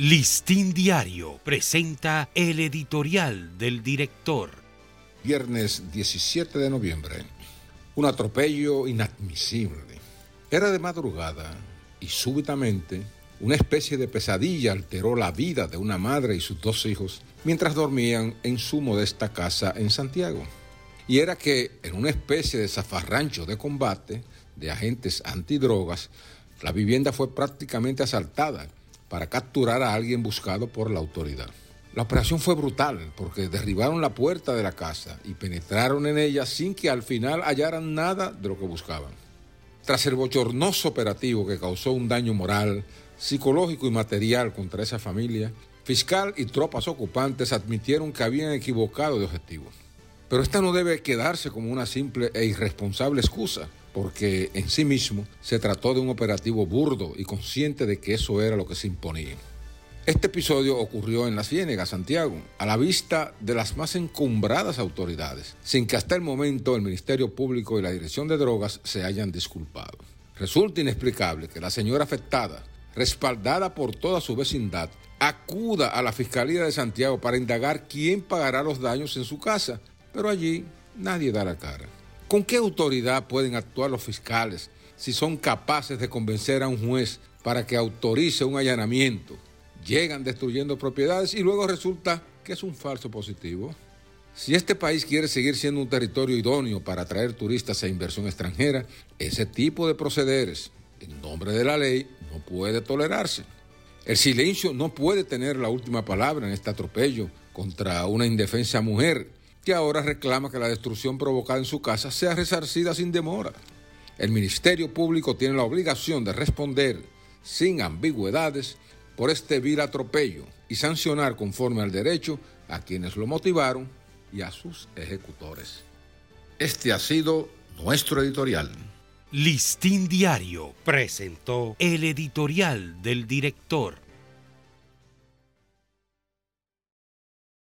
Listín Diario presenta el editorial del director. Viernes 17 de noviembre. Un atropello inadmisible. Era de madrugada y súbitamente una especie de pesadilla alteró la vida de una madre y sus dos hijos mientras dormían en su modesta casa en Santiago. Y era que en una especie de zafarrancho de combate de agentes antidrogas, la vivienda fue prácticamente asaltada para capturar a alguien buscado por la autoridad. La operación fue brutal porque derribaron la puerta de la casa y penetraron en ella sin que al final hallaran nada de lo que buscaban. Tras el bochornoso operativo que causó un daño moral, psicológico y material contra esa familia, fiscal y tropas ocupantes admitieron que habían equivocado de objetivo. Pero esta no debe quedarse como una simple e irresponsable excusa porque en sí mismo se trató de un operativo burdo y consciente de que eso era lo que se imponía. Este episodio ocurrió en La Ciénegas, Santiago, a la vista de las más encumbradas autoridades, sin que hasta el momento el Ministerio Público y la Dirección de Drogas se hayan disculpado. Resulta inexplicable que la señora afectada, respaldada por toda su vecindad, acuda a la Fiscalía de Santiago para indagar quién pagará los daños en su casa, pero allí nadie da la cara. ¿Con qué autoridad pueden actuar los fiscales si son capaces de convencer a un juez para que autorice un allanamiento? Llegan destruyendo propiedades y luego resulta que es un falso positivo. Si este país quiere seguir siendo un territorio idóneo para atraer turistas e inversión extranjera, ese tipo de procederes, en nombre de la ley, no puede tolerarse. El silencio no puede tener la última palabra en este atropello contra una indefensa mujer que ahora reclama que la destrucción provocada en su casa sea resarcida sin demora. El Ministerio Público tiene la obligación de responder sin ambigüedades por este vil atropello y sancionar conforme al derecho a quienes lo motivaron y a sus ejecutores. Este ha sido nuestro editorial. Listín Diario presentó el editorial del director.